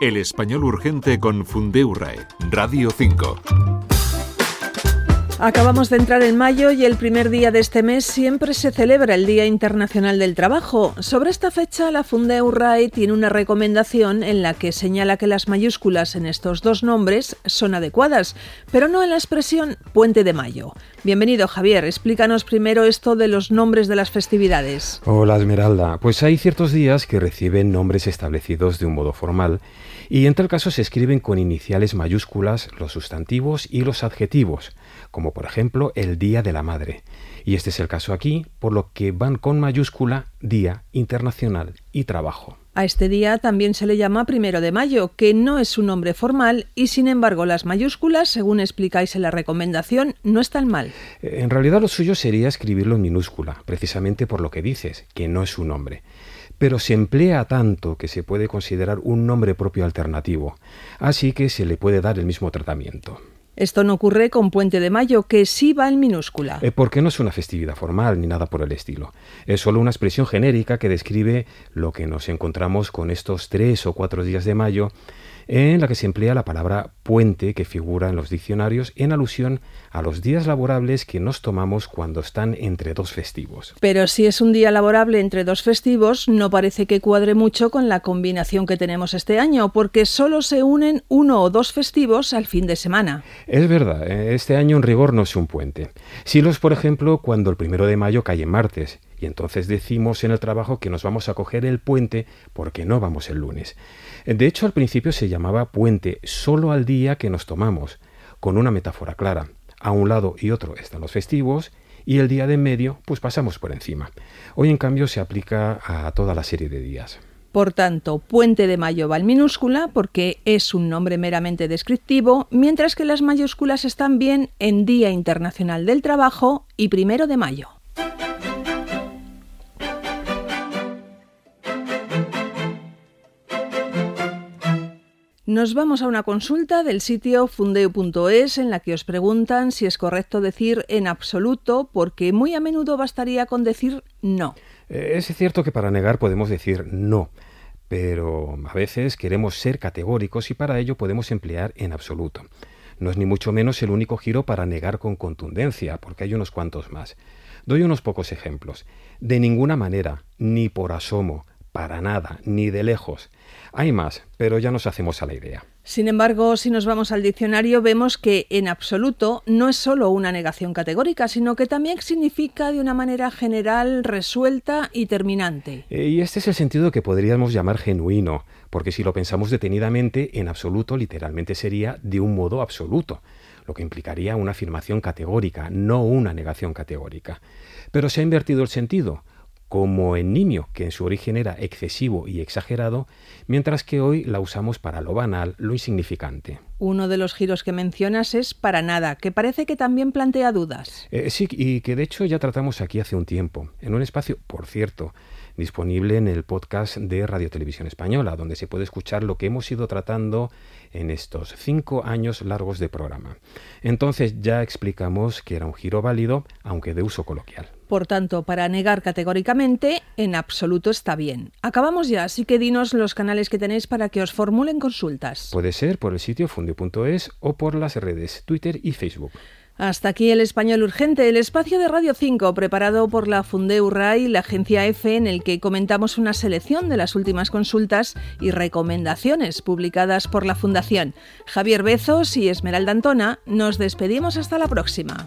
El español urgente con Fundeurae, Radio 5. Acabamos de entrar en mayo y el primer día de este mes siempre se celebra el Día Internacional del Trabajo. Sobre esta fecha, la Fundeu RAE tiene una recomendación en la que señala que las mayúsculas en estos dos nombres son adecuadas, pero no en la expresión Puente de Mayo. Bienvenido, Javier. Explícanos primero esto de los nombres de las festividades. Hola, Esmeralda. Pues hay ciertos días que reciben nombres establecidos de un modo formal y en tal caso se escriben con iniciales mayúsculas los sustantivos y los adjetivos, como por ejemplo el Día de la Madre. Y este es el caso aquí, por lo que van con mayúscula Día Internacional y Trabajo. A este día también se le llama primero de mayo, que no es un nombre formal y sin embargo las mayúsculas, según explicáis en la recomendación, no están mal. En realidad lo suyo sería escribirlo en minúscula, precisamente por lo que dices, que no es un nombre pero se emplea tanto que se puede considerar un nombre propio alternativo, así que se le puede dar el mismo tratamiento. Esto no ocurre con Puente de Mayo, que sí va en minúscula. Eh, porque no es una festividad formal ni nada por el estilo. Es solo una expresión genérica que describe lo que nos encontramos con estos tres o cuatro días de mayo en la que se emplea la palabra puente que figura en los diccionarios en alusión a los días laborables que nos tomamos cuando están entre dos festivos. Pero si es un día laborable entre dos festivos, no parece que cuadre mucho con la combinación que tenemos este año, porque solo se unen uno o dos festivos al fin de semana. Es verdad, eh, este año en rigor no es un puente. Si los, por ejemplo, cuando el primero de mayo cae en martes y entonces decimos en el trabajo que nos vamos a coger el puente porque no vamos el lunes. De hecho, al principio se llamaba puente solo al día que nos tomamos, con una metáfora clara. A un lado y otro están los festivos y el día de en medio pues pasamos por encima. Hoy en cambio se aplica a toda la serie de días. Por tanto, Puente de Mayo va en minúscula porque es un nombre meramente descriptivo, mientras que las mayúsculas están bien en Día Internacional del Trabajo y Primero de Mayo. Nos vamos a una consulta del sitio fundeo.es en la que os preguntan si es correcto decir en absoluto, porque muy a menudo bastaría con decir no. Eh, es cierto que para negar podemos decir no, pero a veces queremos ser categóricos y para ello podemos emplear en absoluto. No es ni mucho menos el único giro para negar con contundencia, porque hay unos cuantos más. Doy unos pocos ejemplos. De ninguna manera, ni por asomo, para nada, ni de lejos. Hay más, pero ya nos hacemos a la idea. Sin embargo, si nos vamos al diccionario, vemos que en absoluto no es solo una negación categórica, sino que también significa de una manera general, resuelta y terminante. Eh, y este es el sentido que podríamos llamar genuino, porque si lo pensamos detenidamente, en absoluto literalmente sería de un modo absoluto, lo que implicaría una afirmación categórica, no una negación categórica. Pero se ha invertido el sentido como en nimio, que en su origen era excesivo y exagerado, mientras que hoy la usamos para lo banal, lo insignificante. Uno de los giros que mencionas es para nada, que parece que también plantea dudas. Eh, sí, y que de hecho ya tratamos aquí hace un tiempo, en un espacio, por cierto, disponible en el podcast de Radio Televisión Española, donde se puede escuchar lo que hemos ido tratando en estos cinco años largos de programa. Entonces ya explicamos que era un giro válido, aunque de uso coloquial. Por tanto, para negar categóricamente, en absoluto está bien. Acabamos ya, así que dinos los canales que tenéis para que os formulen consultas. Puede ser por el sitio fundio.es o por las redes Twitter y Facebook. Hasta aquí el Español Urgente, el espacio de Radio 5 preparado por la Fundeu y la agencia EFE en el que comentamos una selección de las últimas consultas y recomendaciones publicadas por la Fundación. Javier Bezos y Esmeralda Antona, nos despedimos hasta la próxima.